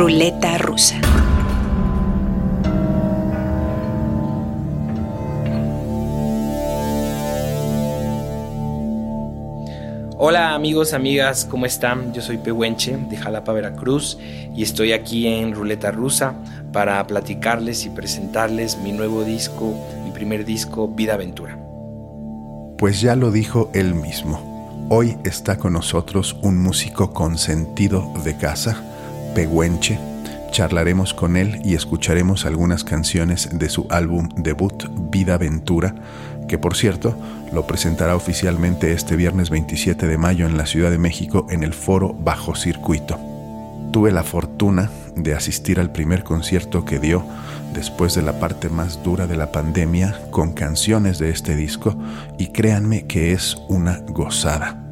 Ruleta rusa. Hola amigos, amigas, ¿cómo están? Yo soy Pehuenche de Jalapa, Veracruz y estoy aquí en Ruleta Rusa para platicarles y presentarles mi nuevo disco, mi primer disco, Vida Aventura. Pues ya lo dijo él mismo. Hoy está con nosotros un músico con sentido de casa, Pehuenche. Charlaremos con él y escucharemos algunas canciones de su álbum debut Vida Aventura, que por cierto lo presentará oficialmente este viernes 27 de mayo en la Ciudad de México en el foro Bajo Circuito. Tuve la fortuna de asistir al primer concierto que dio después de la parte más dura de la pandemia con canciones de este disco y créanme que es una gozada.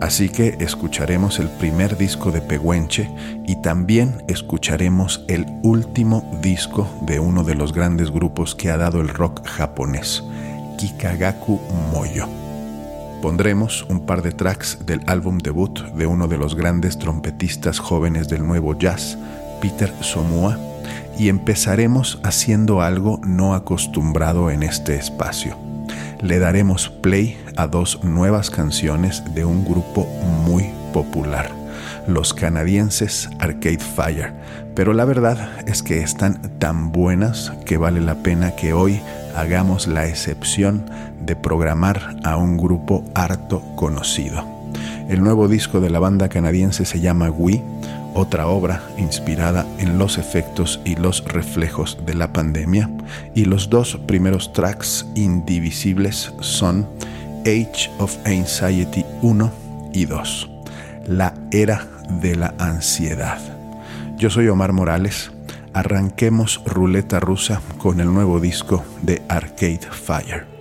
Así que escucharemos el primer disco de Pehuenche y también escucharemos el último disco de uno de los grandes grupos que ha dado el rock japonés, Kikagaku Moyo. Pondremos un par de tracks del álbum debut de uno de los grandes trompetistas jóvenes del nuevo jazz, Peter Somua, y empezaremos haciendo algo no acostumbrado en este espacio. Le daremos play a dos nuevas canciones de un grupo muy popular, los canadienses Arcade Fire, pero la verdad es que están tan buenas que vale la pena que hoy hagamos la excepción de programar a un grupo harto conocido. El nuevo disco de la banda canadiense se llama We, otra obra inspirada en los efectos y los reflejos de la pandemia, y los dos primeros tracks indivisibles son Age of Anxiety 1 y 2, la era de la ansiedad. Yo soy Omar Morales arranquemos ruleta rusa con el nuevo disco de Arcade Fire.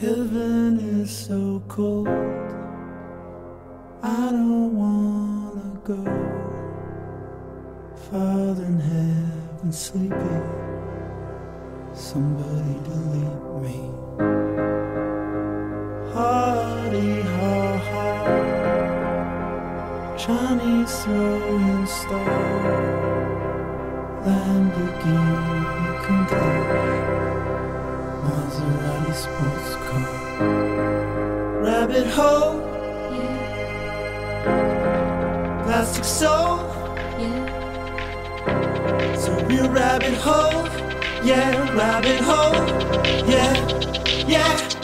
Heaven is so cold. I don't wanna go. Father in heaven sleeping somebody lead me. Hardy ha ha, Chinese throwing star, Lamborghini Countach, Maserati sports car, rabbit hole, Yeah. plastic soul, Yeah. so real rabbit hole yeah, rabbit hole, yeah, yeah.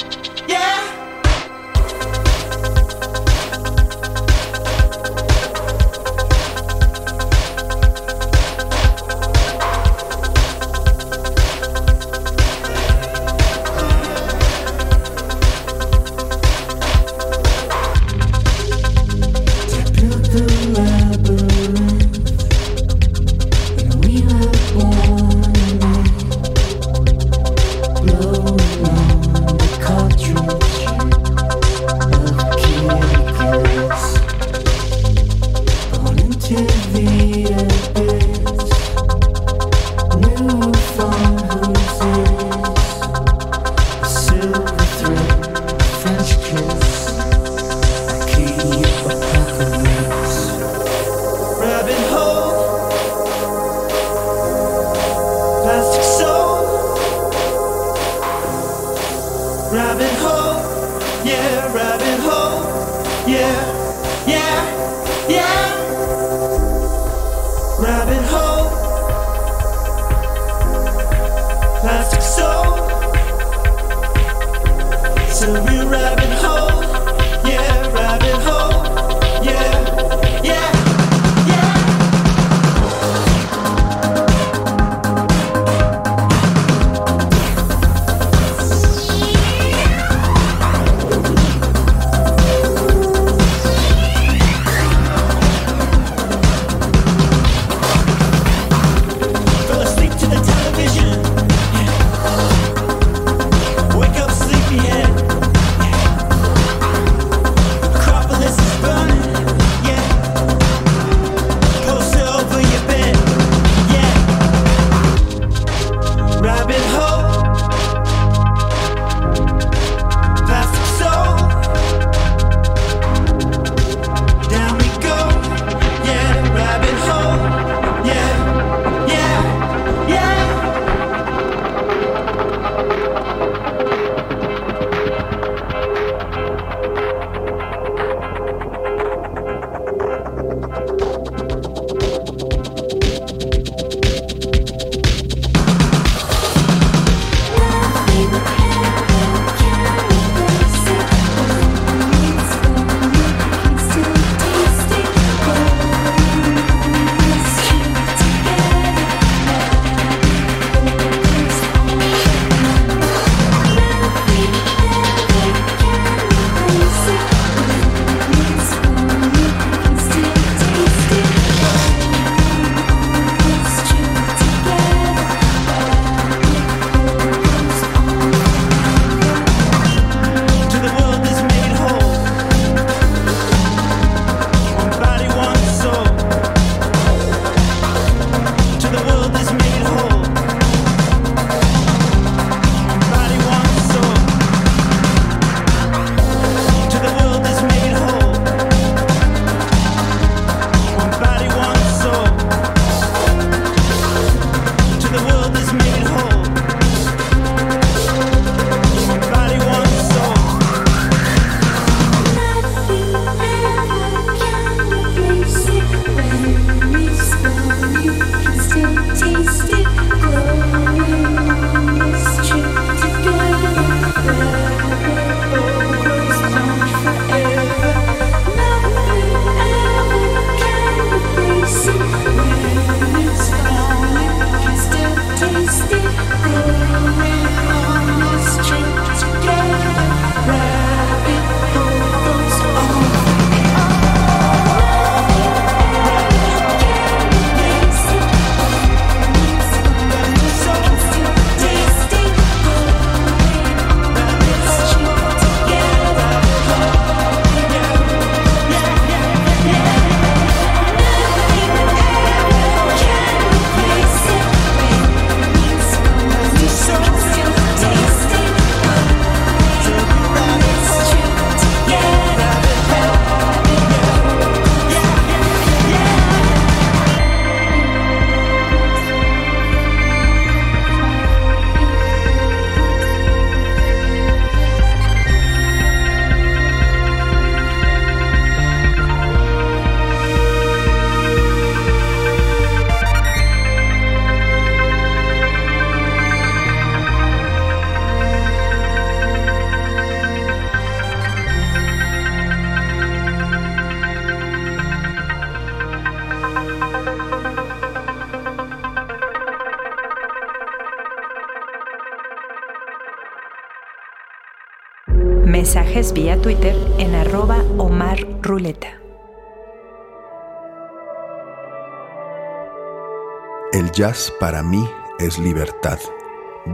El jazz para mí es libertad.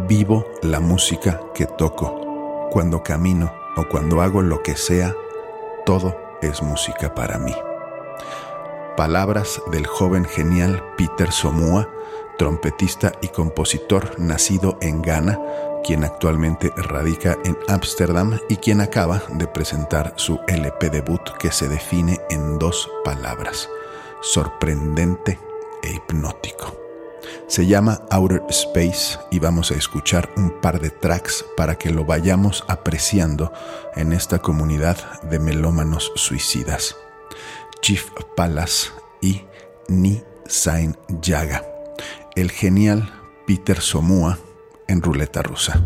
Vivo la música que toco. Cuando camino o cuando hago lo que sea, todo es música para mí. Palabras del joven genial Peter Somua, trompetista y compositor nacido en Ghana, quien actualmente radica en Ámsterdam y quien acaba de presentar su LP debut que se define en dos palabras, sorprendente e hipnótico. Se llama Outer Space y vamos a escuchar un par de tracks para que lo vayamos apreciando en esta comunidad de melómanos suicidas. Chief Palace y Ni Sain Yaga. El genial Peter Somua en ruleta rusa.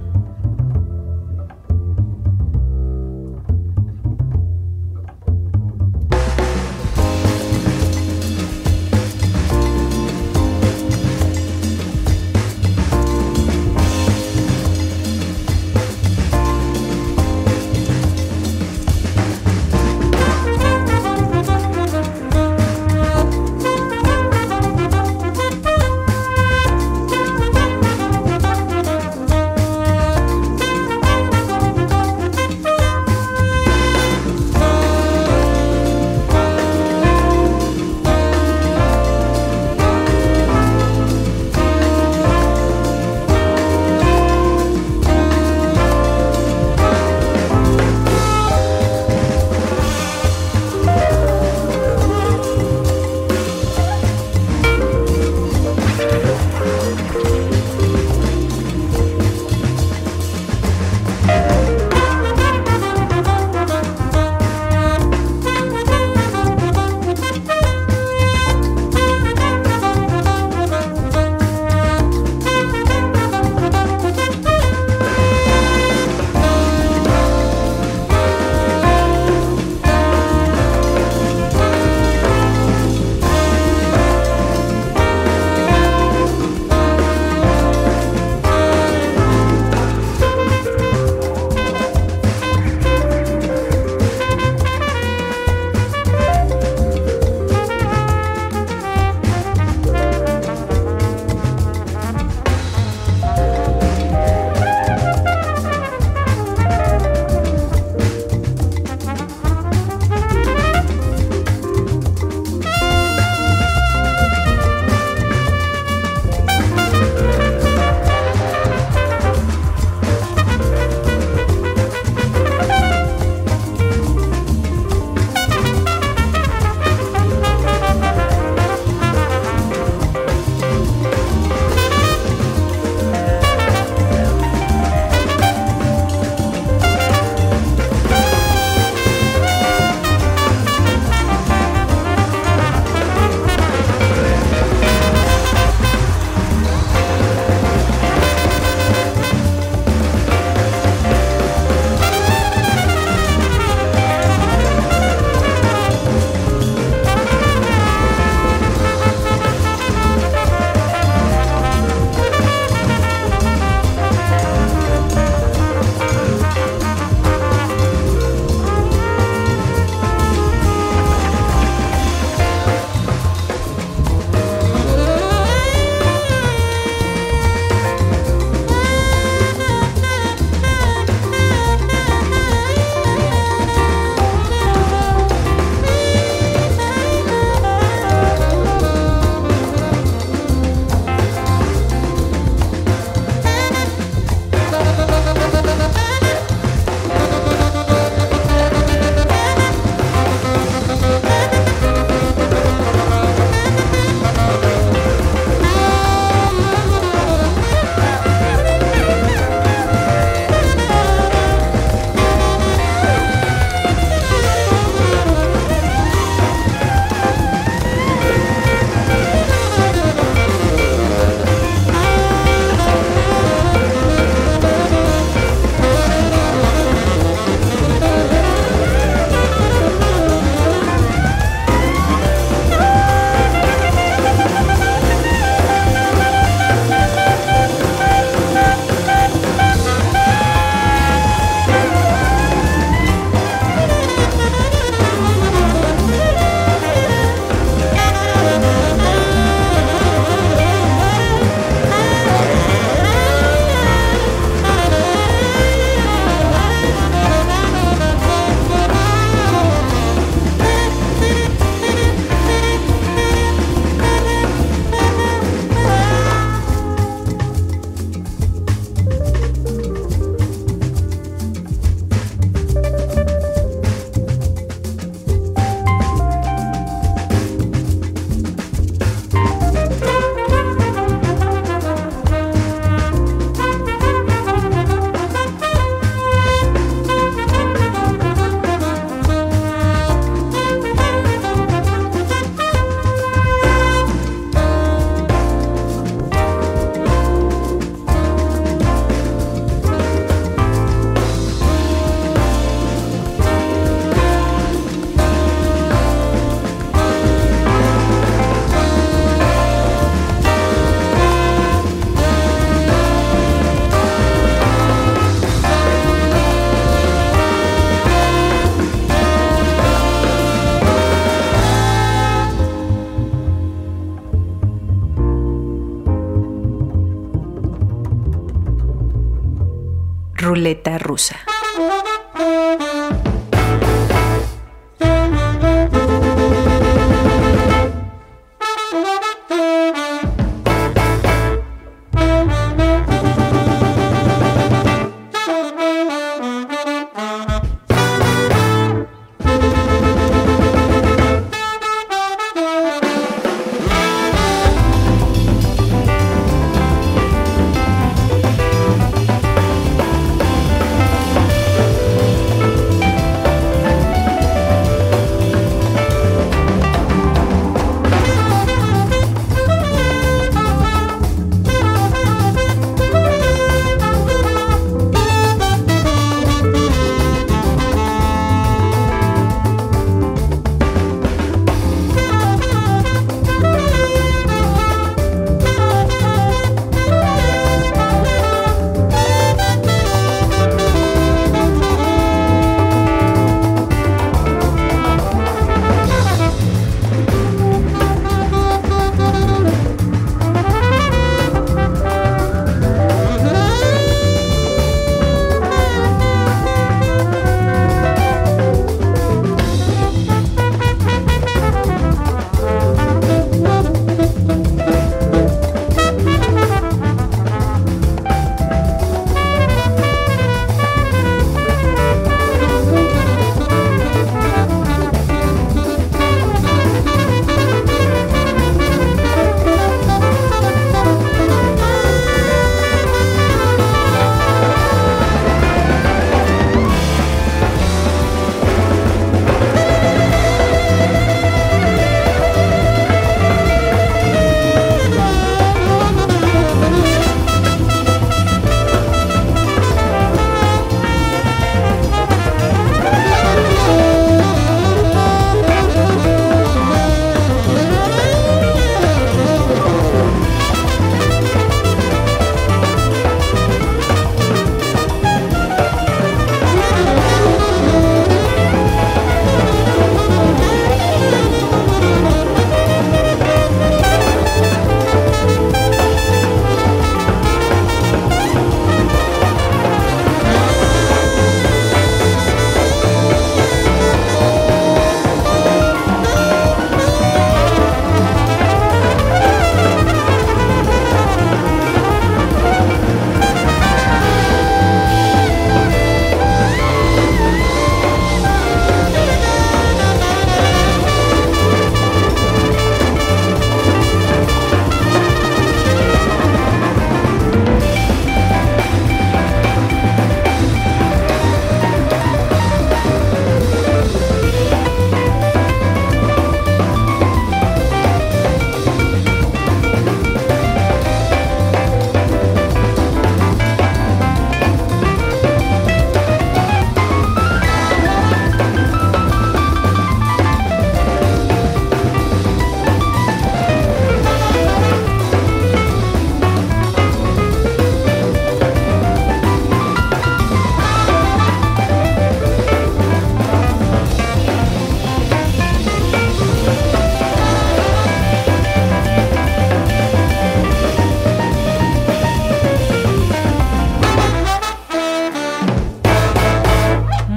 Ruleta rusa.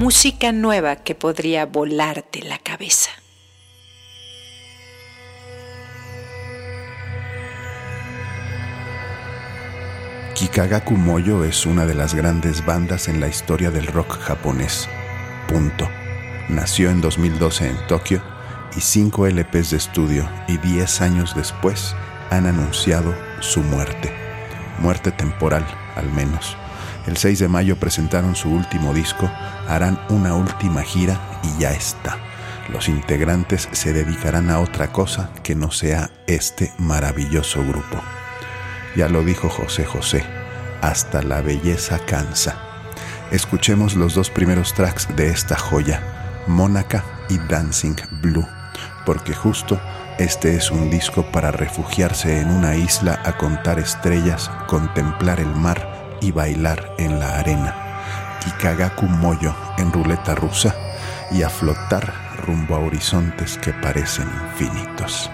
Música nueva que podría volarte la cabeza. Kikagaku Moyo es una de las grandes bandas en la historia del rock japonés. Punto. Nació en 2012 en Tokio y 5 LPs de estudio y 10 años después han anunciado su muerte. Muerte temporal, al menos. El 6 de mayo presentaron su último disco, harán una última gira y ya está. Los integrantes se dedicarán a otra cosa que no sea este maravilloso grupo. Ya lo dijo José José, hasta la belleza cansa. Escuchemos los dos primeros tracks de esta joya, Mónaca y Dancing Blue, porque justo este es un disco para refugiarse en una isla a contar estrellas, contemplar el mar y bailar en la arena. Kikagaku Moyo en ruleta rusa y a flotar rumbo a horizontes que parecen infinitos.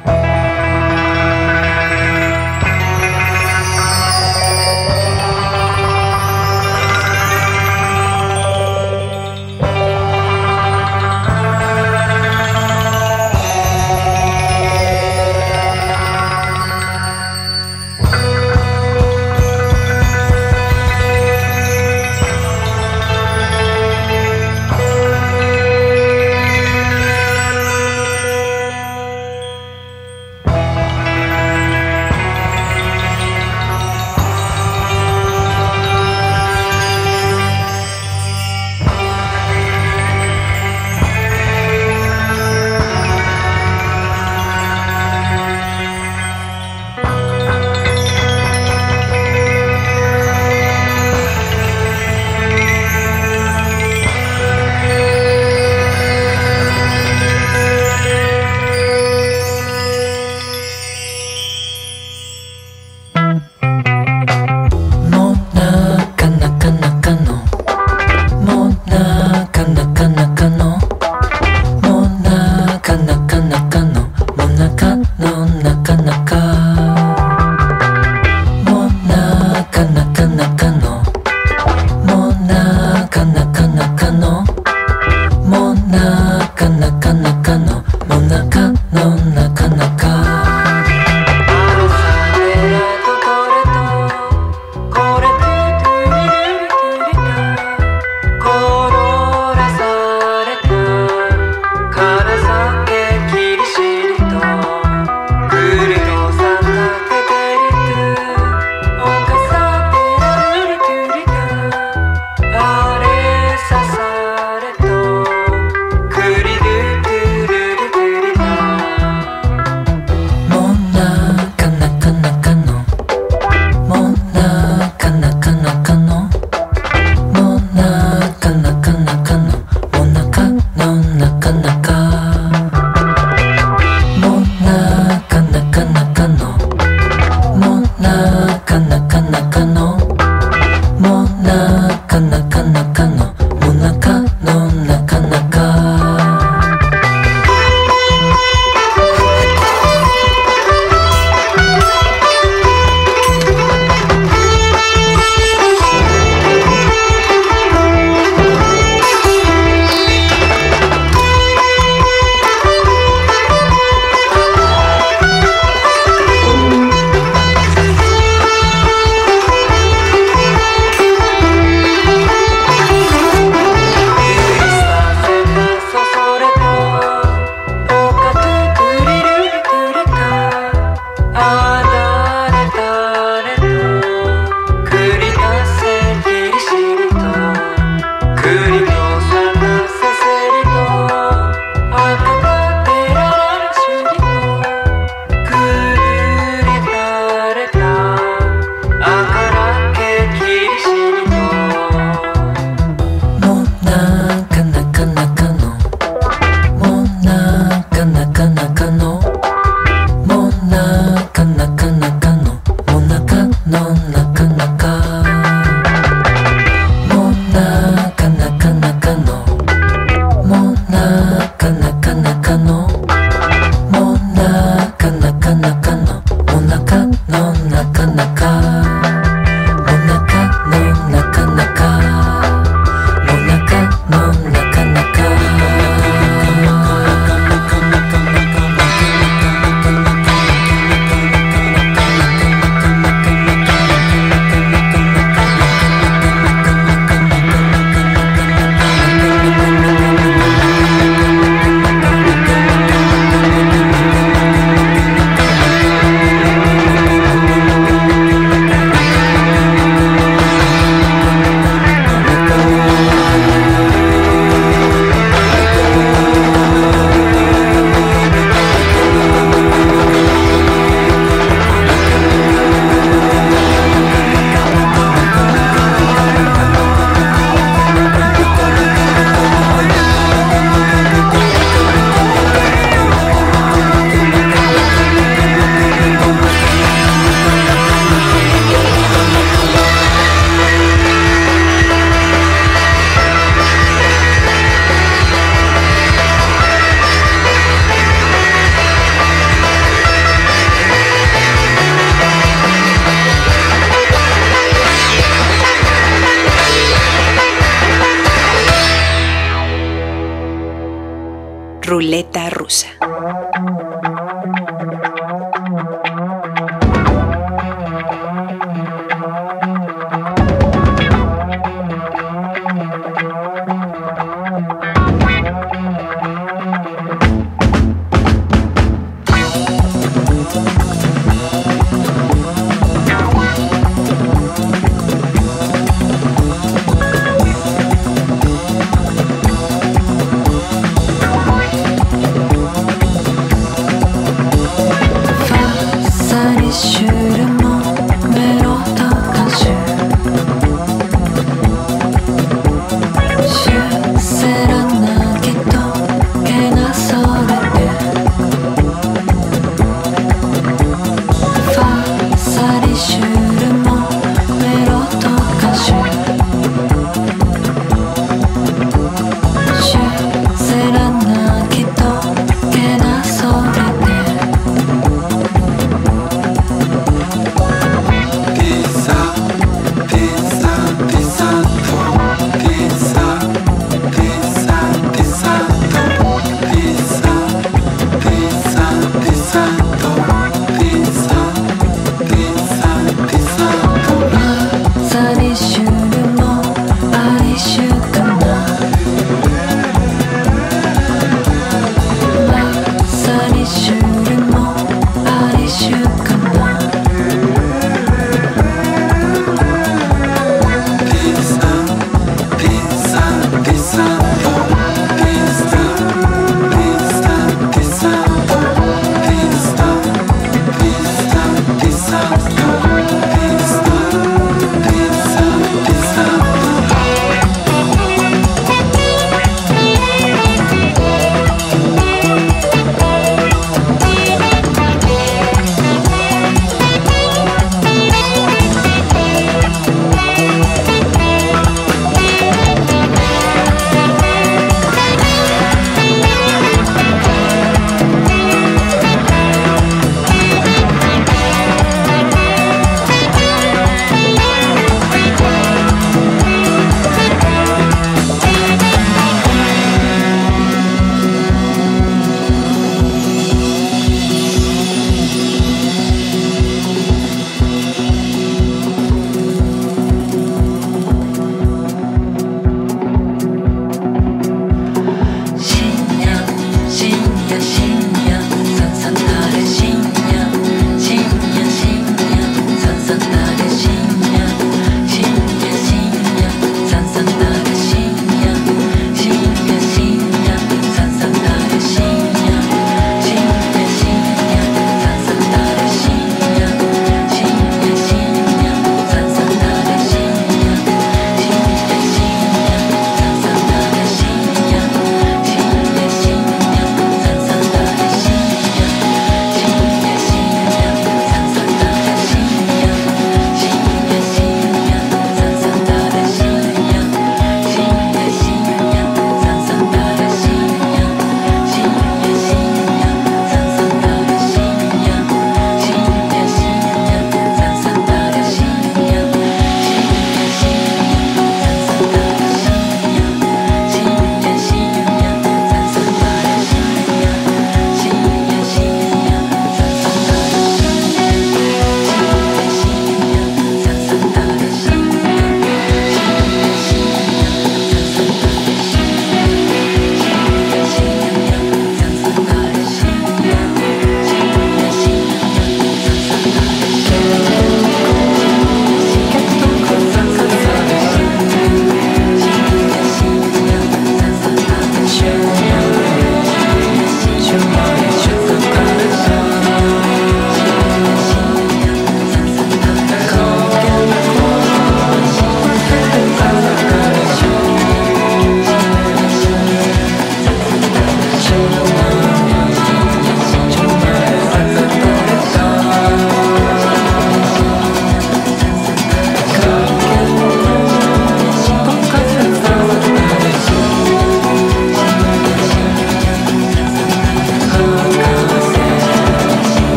Ruleta rusa.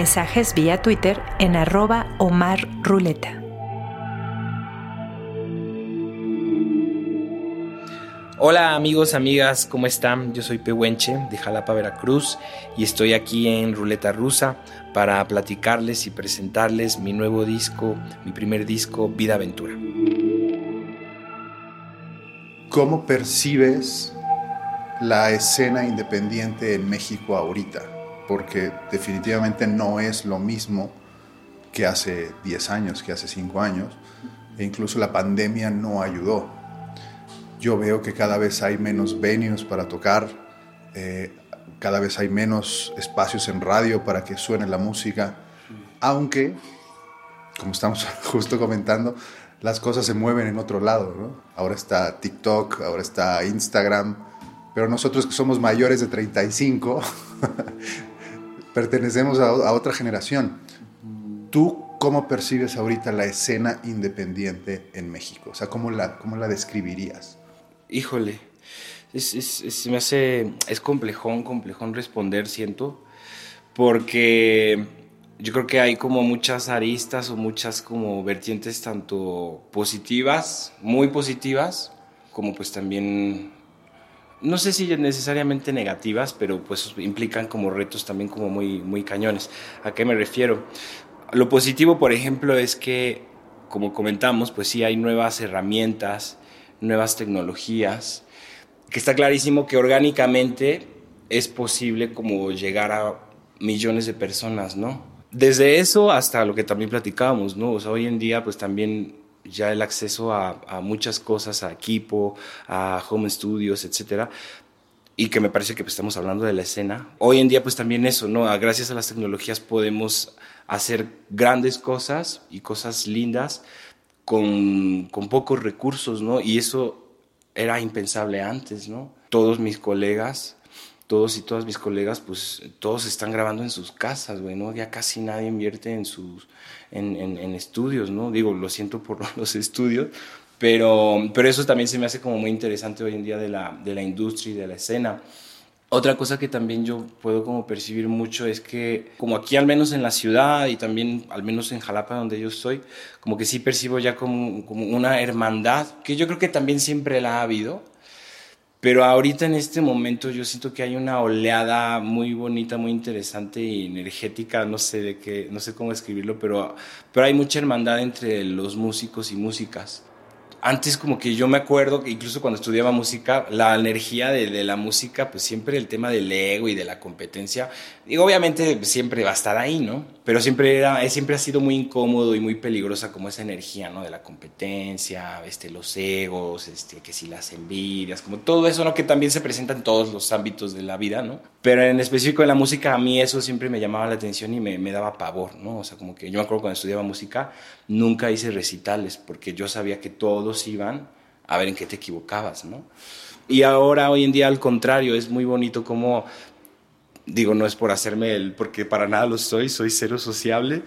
Mensajes vía Twitter en arroba Omar Ruleta. Hola amigos, amigas, ¿cómo están? Yo soy Pehuenche de Jalapa, Veracruz y estoy aquí en Ruleta Rusa para platicarles y presentarles mi nuevo disco, mi primer disco, Vida Aventura. ¿Cómo percibes la escena independiente en México ahorita? Porque definitivamente no es lo mismo que hace 10 años, que hace 5 años, e incluso la pandemia no ayudó yo veo que cada vez hay menos venues para tocar, eh, cada vez hay menos espacios en radio para que suene la música, aunque, como estamos justo comentando, las cosas se mueven en otro lado. ¿no? Ahora está TikTok, ahora está Instagram, pero nosotros que somos mayores de 35, pertenecemos a, otra generación. ¿Tú cómo percibes ahorita la escena independiente en México? O sea, ¿cómo la, cómo la describirías? híjole, es, es, es, me hace, es complejón, complejón responder, siento, porque yo creo que hay como muchas aristas o muchas como vertientes tanto positivas, muy positivas, como pues también, no sé si necesariamente negativas, pero pues implican como retos también como muy, muy cañones. ¿A qué me refiero? Lo positivo, por ejemplo, es que, como comentamos, pues sí hay nuevas herramientas, nuevas tecnologías, que está clarísimo que orgánicamente es posible como llegar a millones de personas, ¿no? Desde eso hasta lo que también platicábamos, ¿no? O sea, hoy en día pues también ya el acceso a, muchas cosas, a equipo, a home studios, etcétera, y que me parece que pues, estamos hablando de la escena. Hoy en día pues también eso, ¿no? Gracias a las tecnologías podemos hacer grandes cosas y cosas lindas con, con, pocos recursos, ¿no? Y eso era impensable antes, ¿no? Todos mis colegas, todos y todas mis colegas, pues todos están grabando en sus casas, güey, ¿no? Ya casi nadie invierte en sus, en, en, en, estudios, ¿no? Digo, lo siento por los estudios, pero, pero eso también se me hace como muy interesante hoy en día de la, de la industria y de la escena. Otra cosa que también yo puedo como percibir mucho es que como aquí al menos en la ciudad y también al menos en Jalapa donde yo estoy, como que sí percibo ya como, como una hermandad, que yo creo que también siempre la ha habido, pero ahorita en este momento yo siento que hay una oleada muy bonita, muy interesante y energética, no sé de qué, no sé cómo escribirlo, pero, pero hay mucha hermandad entre los músicos y músicas antes como que yo me acuerdo que incluso cuando estudiaba música, la energía de, de, la música, pues siempre el tema del ego y de la competencia, y obviamente siempre va a estar ahí, ¿no? Pero siempre, era, siempre ha sido muy incómodo y muy peligrosa como esa energía, ¿no? De la competencia, este, los egos, este, que si las envidias, como todo eso, ¿no? Que también se presenta en todos los ámbitos de la vida, ¿no? Pero en específico en la música, a mí eso siempre me llamaba la atención y me, me daba pavor, ¿no? O sea, como que yo me acuerdo cuando estudiaba música, nunca hice recitales porque yo sabía que todos iban a ver en qué te equivocabas, ¿no? Y ahora, hoy en día, al contrario, es muy bonito como, digo, no es por hacerme el, porque para nada lo soy, soy cero sociable,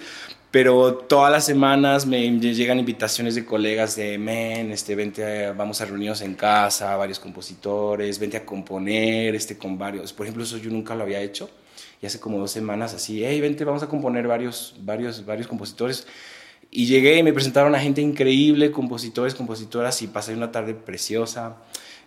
pero todas las semanas me llegan invitaciones de colegas de, men, este, vente, vamos a reunirnos en casa, varios compositores, vente a componer, este, con varios, por ejemplo, eso yo nunca lo había hecho, y hace como dos semanas así, hey, vente, vamos a componer varios, varios, varios compositores, y llegué y me presentaron a gente increíble, compositores, compositoras, y pasé una tarde preciosa.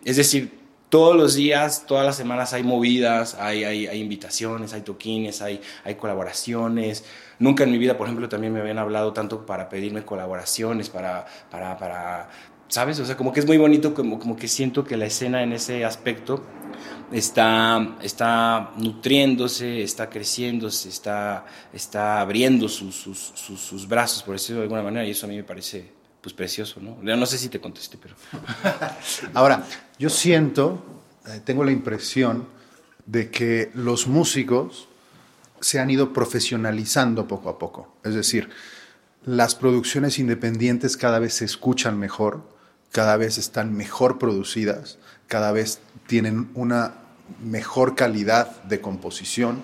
Es decir, todos los días, todas las semanas hay movidas, hay, hay, hay invitaciones, hay toquines, hay, hay colaboraciones. Nunca en mi vida, por ejemplo, también me habían hablado tanto para pedirme colaboraciones, para, para, para ¿sabes? O sea, como que es muy bonito, como, como que siento que la escena en ese aspecto está, está nutriéndose, está creciéndose, está, está abriendo sus, sus, sus, brazos, por decirlo de alguna manera, y eso a mí me parece pues precioso, ¿no? No sé si te contesté, pero... Ahora, yo siento, eh, tengo la impresión de que los músicos se han ido profesionalizando poco a poco, es decir, las producciones independientes cada vez se escuchan mejor, cada vez están mejor producidas, cada vez tienen una mejor calidad de composición,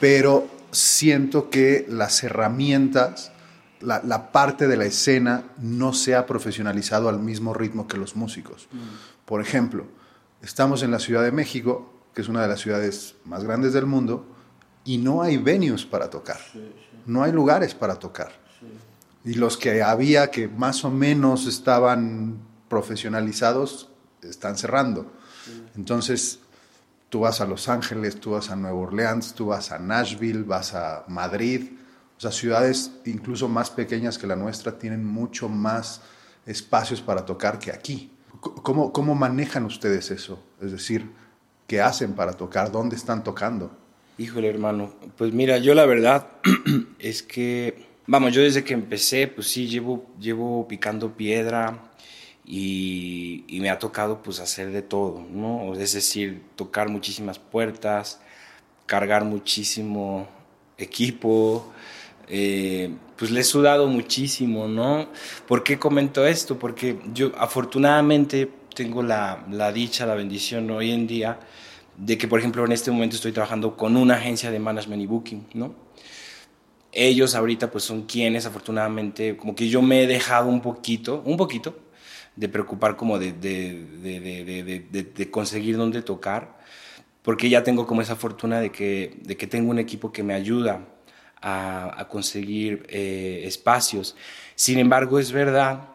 pero siento que las herramientas, la, la, parte de la escena no se ha profesionalizado al mismo ritmo que los músicos. Por ejemplo, estamos en la Ciudad de México, que es una de las ciudades más grandes del mundo, y no hay venues para tocar, no hay lugares para tocar. Y los que había que más o menos estaban profesionalizados están cerrando. Entonces, tú vas a Los Ángeles, tú vas a Nueva Orleans, tú vas a Nashville, vas a Madrid, o sea, ciudades incluso más pequeñas que la nuestra tienen mucho más espacios para tocar que aquí. ¿Cómo, cómo manejan ustedes eso? Es decir, ¿qué hacen para tocar? ¿Dónde están tocando? Híjole, hermano. Pues mira, yo la verdad es que, vamos, yo desde que empecé, pues sí, llevo, llevo picando piedra y, me ha tocado pues hacer de todo, ¿no? Es decir, tocar muchísimas puertas, cargar muchísimo equipo, eh, pues le he sudado muchísimo, ¿no? ¿Por qué comento esto? Porque yo afortunadamente tengo la, la dicha, la bendición hoy en día de que, por ejemplo, en este momento estoy trabajando con una agencia de management y booking, ¿no? Ellos ahorita pues son quienes, afortunadamente, como que yo me he dejado un poquito, un poquito, de preocupar como de, de, de, de, conseguir dónde tocar, porque ya tengo como esa fortuna de que, de que tengo un equipo que me ayuda a, a conseguir eh, espacios. Sin embargo, es verdad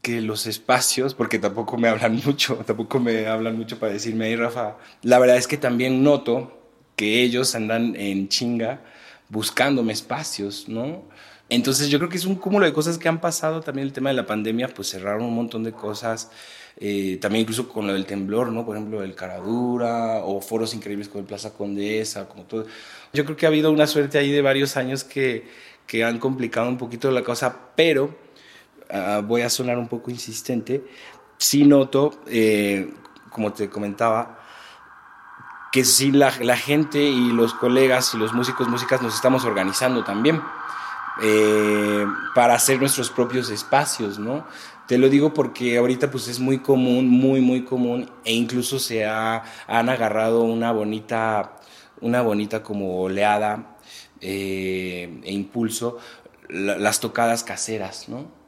que los espacios, porque tampoco me hablan mucho, tampoco me hablan mucho para decirme, hey Rafa, la verdad es que también noto que ellos andan en chinga buscándome espacios, ¿no? Entonces yo creo que es un cúmulo de cosas que han pasado, también el tema de la pandemia, pues cerraron un montón de cosas, eh, también incluso con lo del temblor, ¿no? Por ejemplo, el Caradura o foros increíbles como el Plaza Condesa, como todo. Yo creo que ha habido una suerte ahí de varios años que, que han complicado un poquito la cosa, pero uh, voy a sonar un poco insistente, sí noto, eh, como te comentaba, que sí la, la, gente y los colegas y los músicos, músicas nos estamos organizando también eh, para hacer nuestros propios espacios, ¿no? Te lo digo porque ahorita pues es muy común, muy, muy común e incluso se ha, han agarrado una bonita, una bonita como oleada eh, e impulso la, las tocadas caseras, ¿no?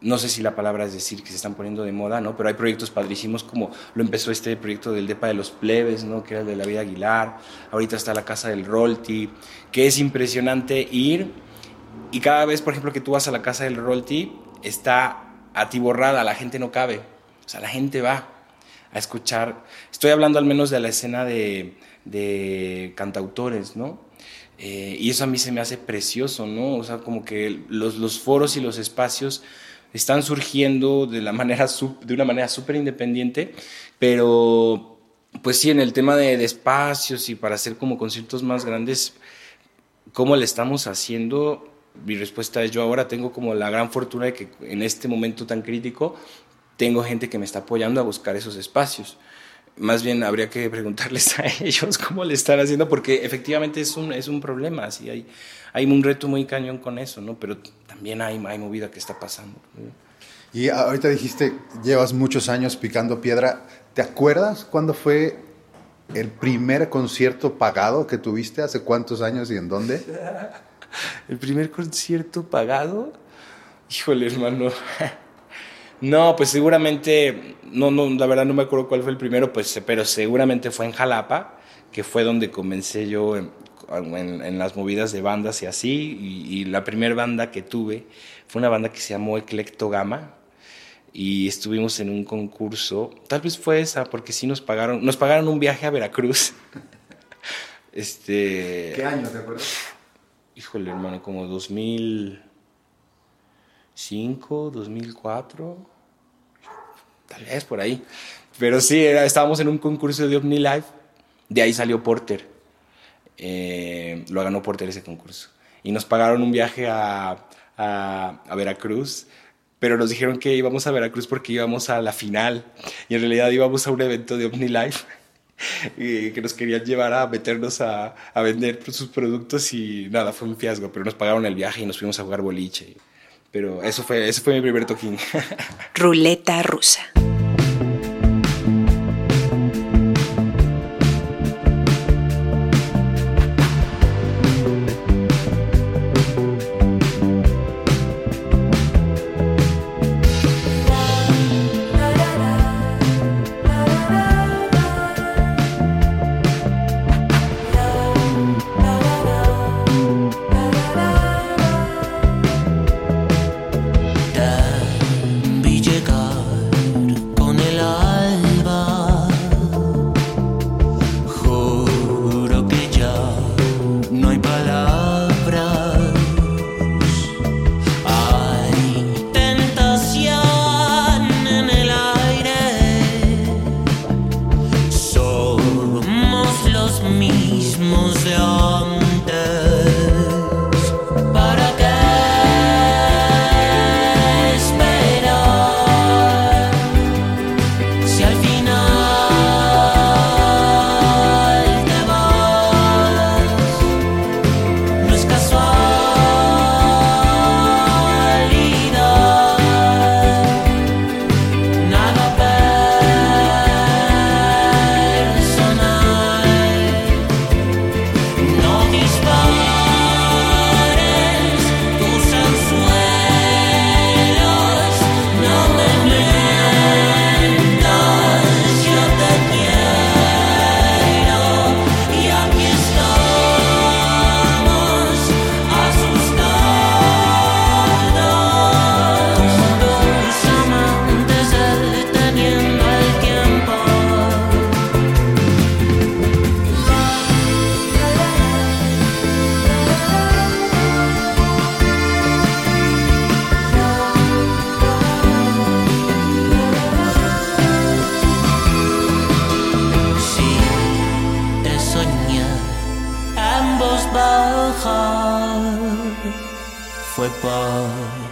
no sé si la palabra es decir que se están poniendo de moda, ¿no? Pero hay proyectos padrísimos como lo empezó este proyecto del Depa de los Plebes, ¿no? Que era el de la vida Aguilar. Ahorita está la Casa del Rolti, que es impresionante ir y cada vez, por ejemplo, que tú vas a la Casa del Rolti, está atiborrada, la gente no cabe. O sea, la gente va a escuchar. Estoy hablando al menos de la escena de, de cantautores, ¿no? Eh, y eso a mí se me hace precioso, ¿no? O sea, como que los, los foros y los espacios están surgiendo de, la manera, de una manera súper independiente, pero pues sí, en el tema de, de, espacios y para hacer como conciertos más grandes, ¿cómo le estamos haciendo? Mi respuesta es yo ahora tengo como la gran fortuna de que en este momento tan crítico tengo gente que me está apoyando a buscar esos espacios. Más bien habría que preguntarles a ellos cómo le están haciendo, porque efectivamente es un, es un problema, así hay, hay un reto muy cañón con eso, ¿no? Pero también hay, hay movida que está pasando. Y ahorita dijiste, llevas muchos años picando piedra. ¿Te acuerdas cuándo fue el primer concierto pagado que tuviste? ¿Hace cuántos años y en dónde? ¿El primer concierto pagado? Híjole, hermano. No, pues seguramente, no, no, la verdad no me acuerdo cuál fue el primero, pues, pero seguramente fue en Jalapa, que fue donde comencé yo en, las movidas de bandas y así, y, la primera banda que tuve fue una banda que se llamó Eclecto Gama, y estuvimos en un concurso, tal vez fue esa, porque sí nos pagaron, nos pagaron un viaje a Veracruz. este... ¿Qué año te acuerdas? Híjole, hermano, como 2005, 2004, tal vez por ahí. Pero sí, era, estábamos en un concurso de OmniLife, de ahí salió Porter. Eh, lo ganó Porter ese concurso. Y nos pagaron un viaje a, a, a Veracruz pero nos dijeron que íbamos a Veracruz porque íbamos a la final y en realidad íbamos a un evento de OmniLife que nos querían llevar a meternos a, a, vender sus productos y nada, fue un fiasco, pero nos pagaron el viaje y nos fuimos a jugar boliche. Pero eso fue, eso fue mi primer toquín. Ruleta rusa.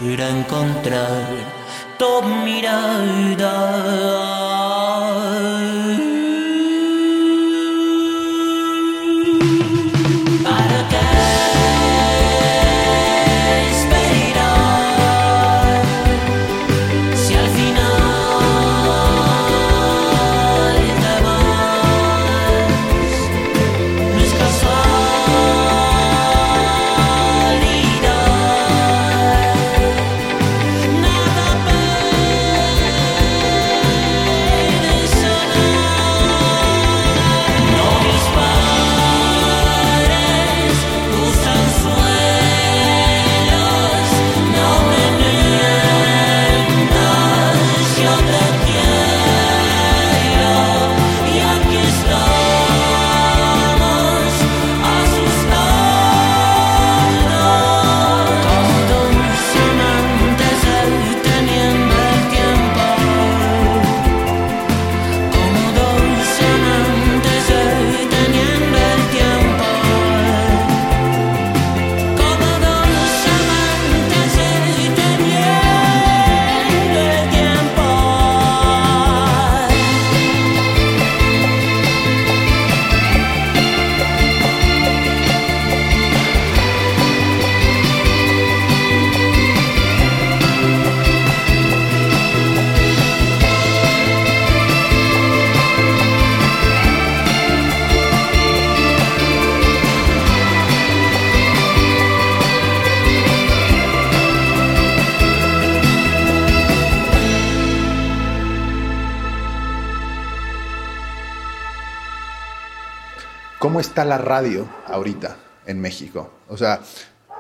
Para encontrar tu mirada. Está la radio ahorita en México? O sea,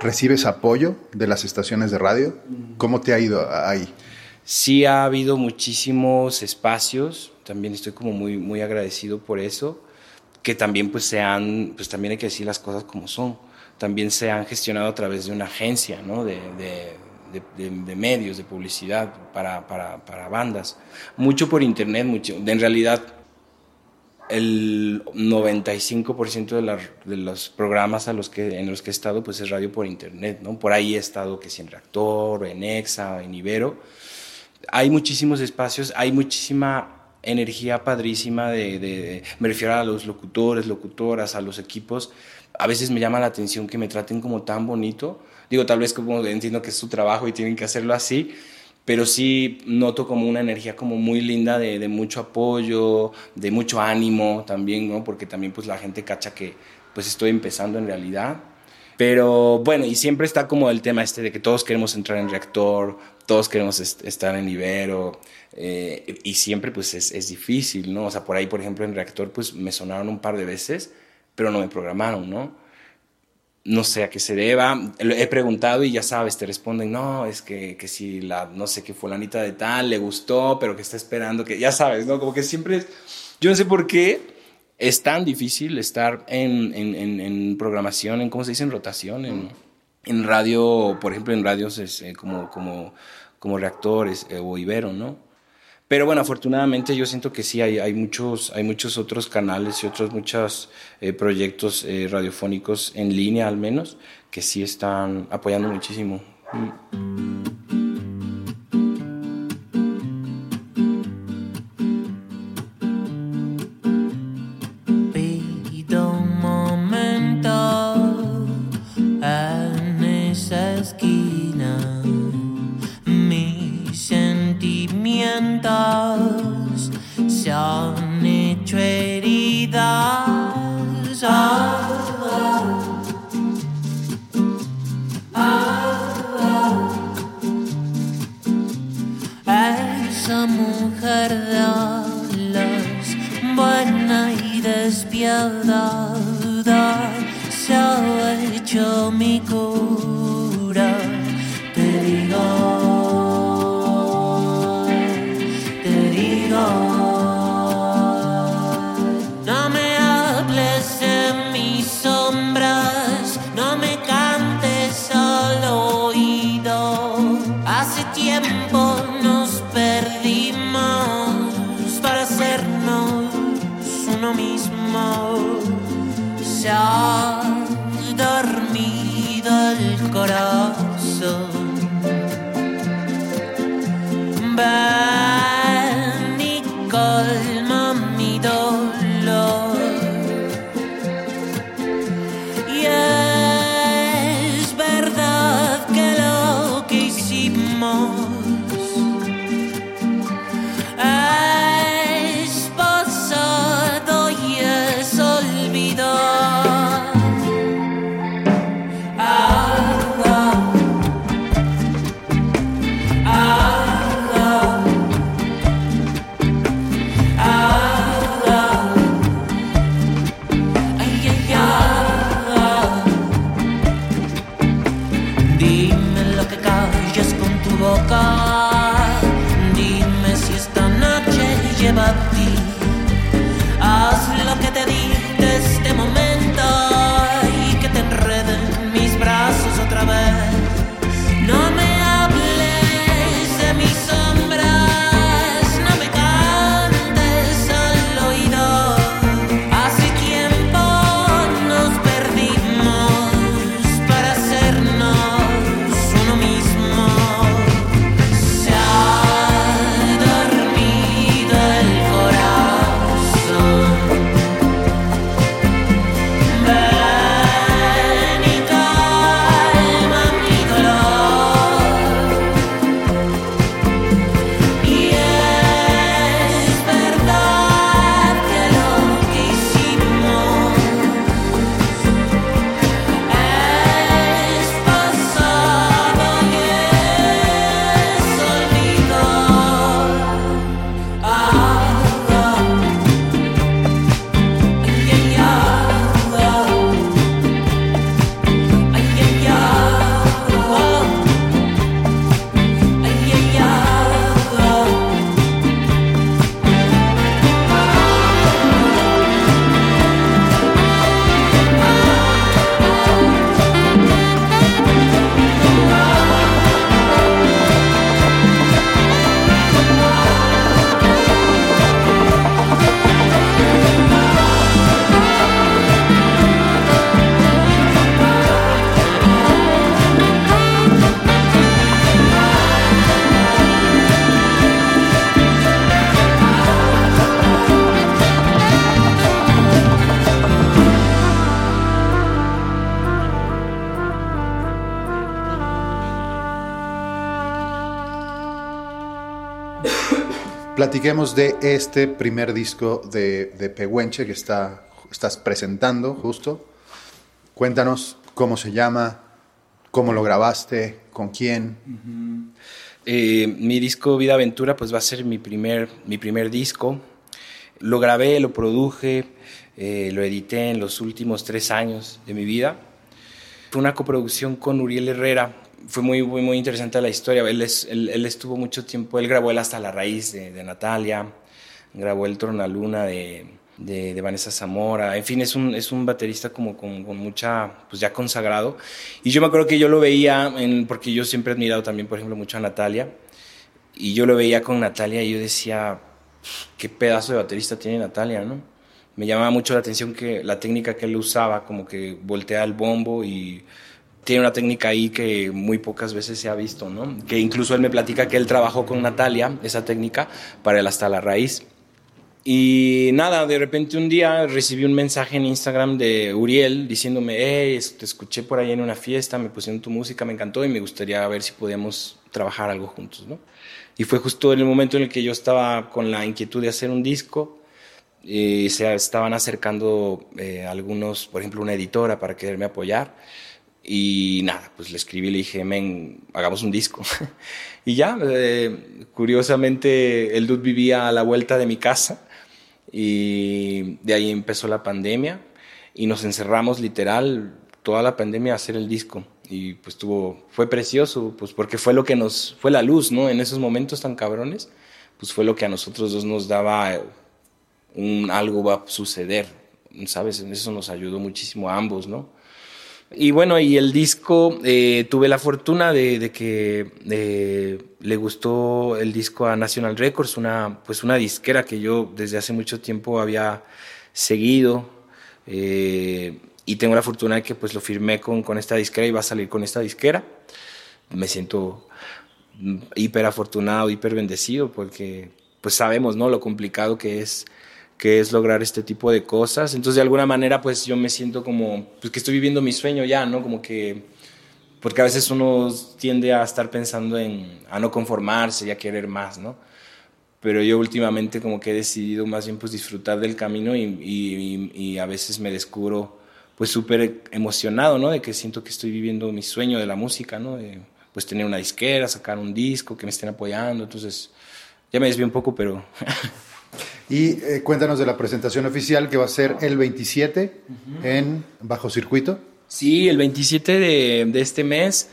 ¿recibes apoyo de las estaciones de radio? ¿Cómo te ha ido ahí? Sí ha habido muchísimos espacios, también estoy como muy, muy agradecido por eso, que también pues se han, pues también hay que decir las cosas como son, también se han gestionado a través de una agencia, ¿no? De, de, de, de- de medios, de publicidad para, para, para bandas. Mucho por internet, mucho, en realidad el 95% de, la- de los programas a los que, en los que he estado pues es radio por internet, ¿no? Por ahí he estado que si en Reactor, en Exa, en Ibero, hay muchísimos espacios, hay muchísima energía padrísima de, de- me refiero a los locutores, locutoras, a los equipos. A veces me llama la atención que me traten como tan bonito. Digo, tal vez como entiendo que es su trabajo y tienen que hacerlo así, pero sí noto como una energía como muy linda de, de mucho apoyo, de mucho ánimo también, ¿no? Porque también pues la gente cacha que pues estoy empezando en realidad. Pero bueno, y siempre está como el tema este de que todos queremos entrar en reactor, todos queremos est- estar en Ibero, eh, y siempre pues es, es difícil, ¿no? O sea, por ahí, por ejemplo, en reactor pues me sonaron un par de veces, pero no me programaron, ¿no? No sé a qué se deba. He preguntado y ya sabes, te responden, no, es que, que si la, no sé qué fulanita de tal le gustó, pero que está esperando que, ya sabes, ¿no? Como que siempre es, yo no sé por qué es tan difícil estar en, en, en, en programación, en, ¿cómo se dice? En rotación, en, en radio, por ejemplo, en radios es, eh, como, como, como reactores eh, o Ibero, ¿no? Pero bueno, afortunadamente yo siento que sí, hay, muchos, hay muchos otros canales y otros muchos eh, proyectos eh, radiofónicos en línea al menos que sí están apoyando muchísimo. Mm. Sentimientos se han hecho heridas. Ah, Esa mujer de alas, buena y despiadada, se ha hecho mi cura. Platiquemos de este primer disco de, de Pehuenche que está, estás presentando justo. Cuéntanos cómo se llama, cómo lo grabaste, con quién. Eh, mi disco Vida Aventura pues va a ser mi primer, mi primer disco. Lo grabé, lo produje, eh, lo edité en los últimos tres años de mi vida. Fue una coproducción con Uriel Herrera. Fue muy, muy, muy interesante la historia. Él, es- él- estuvo mucho tiempo, él grabó el Hasta la Raíz de, de Natalia, grabó el Tronaluna de, de, de Vanessa Zamora. En fin, es un, es un baterista como con, con mucha, pues ya consagrado. Y yo me acuerdo que yo lo veía, porque yo siempre he admirado también, por ejemplo, mucho a Natalia. Y yo lo veía con Natalia y yo decía, qué pedazo de baterista tiene Natalia, ¿no? Me llamaba mucho la atención que la técnica que él usaba, como que voltea el bombo y tiene una técnica ahí que muy pocas veces se ha visto, ¿no? Que incluso él me platica que él trabajó con Natalia, esa técnica, para el hasta la raíz. Y nada, de repente un día recibí un mensaje en Instagram de Uriel diciéndome, hey, te escuché por ahí en una fiesta, me pusieron tu música, me encantó y me gustaría ver si podíamos trabajar algo juntos, ¿no? Y fue justo en el momento en el que yo estaba con la inquietud de hacer un disco y se estaban acercando eh, algunos, por ejemplo, una editora para quererme apoyar. Y nada, pues le escribí y le dije, men, hagamos un disco. y ya, eh, curiosamente, el dude vivía a la vuelta de mi casa y de ahí empezó la pandemia y nos encerramos literal toda la pandemia a hacer el disco. Y pues tuvo fue precioso pues porque fue lo que nos fue la luz no en esos momentos tan cabrones pues fue lo que a nosotros dos nos daba eh, un algo va a suceder sabes eso nos ayudó muchísimo a ambos no y bueno, y el disco, eh, tuve la fortuna de, que eh, le gustó el disco a National Records, una, pues una disquera que yo desde hace mucho tiempo había seguido. eh, y tengo la fortuna de que pues lo firmé con, con esta disquera y va a salir con esta disquera. Me siento hiper afortunado, hiper bendecido, porque pues sabemos, ¿no? Lo complicado que es que es lograr este tipo de cosas. Entonces, de alguna manera, pues yo me siento como, pues que estoy viviendo mi sueño ya, ¿no? Como que, porque a veces uno tiende a estar pensando en, a no conformarse y a querer más, ¿no? Pero yo últimamente como que he decidido más bien pues disfrutar del camino y, y, a veces me descubro pues súper emocionado, ¿no? De que siento que estoy viviendo mi sueño de la música, ¿no? De pues tener una disquera, sacar un disco, que me estén apoyando. Entonces, ya me desvié un poco, pero... Y eh, cuéntanos de la presentación oficial que va a ser el 27 en Bajo Circuito. Sí, el 27 de, de este mes,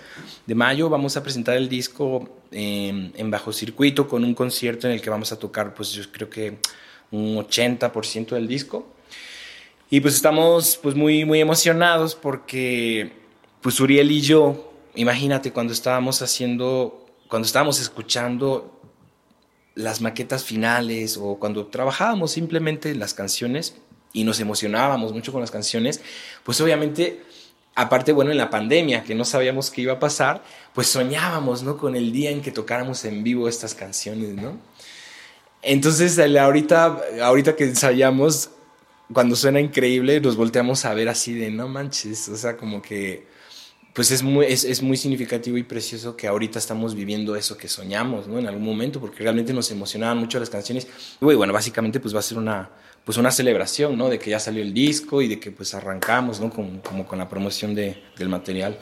de mayo, vamos a presentar el disco eh, en bajo circuito con un concierto en el que vamos a tocar, pues yo creo que un 80% del disco. Y pues estamos pues muy, muy emocionados porque pues Uriel y yo, imagínate cuando estábamos haciendo, cuando estábamos escuchando las maquetas finales o cuando trabajábamos simplemente las canciones y nos emocionábamos mucho con las canciones, pues obviamente, aparte, bueno, en la pandemia, que no sabíamos qué iba a pasar, pues soñábamos, ¿no? Con el día en que tocáramos en vivo estas canciones, ¿no? Entonces, ahorita, ahorita que ensayamos, cuando suena increíble, nos volteamos a ver así de, no manches, o sea, como que pues es muy, es, es muy significativo y precioso que ahorita estamos viviendo eso que soñamos, ¿no? En algún momento, porque realmente nos emocionaban mucho las canciones. Y bueno, básicamente pues va a ser una, pues una celebración, ¿no? De que ya salió el disco y de que pues arrancamos, ¿no? Como, como con la promoción de, del material.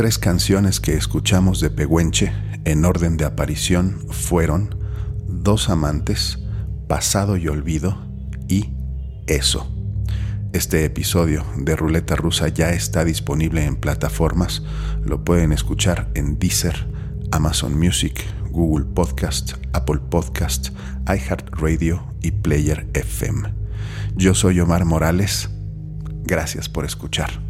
Tres canciones que escuchamos de Pehuenche en orden de aparición fueron Dos amantes, Pasado y Olvido y Eso. Este episodio de Ruleta Rusa ya está disponible en plataformas. Lo pueden escuchar en Deezer, Amazon Music, Google Podcast, Apple Podcast, iHeartRadio y Player FM. Yo soy Omar Morales. Gracias por escuchar.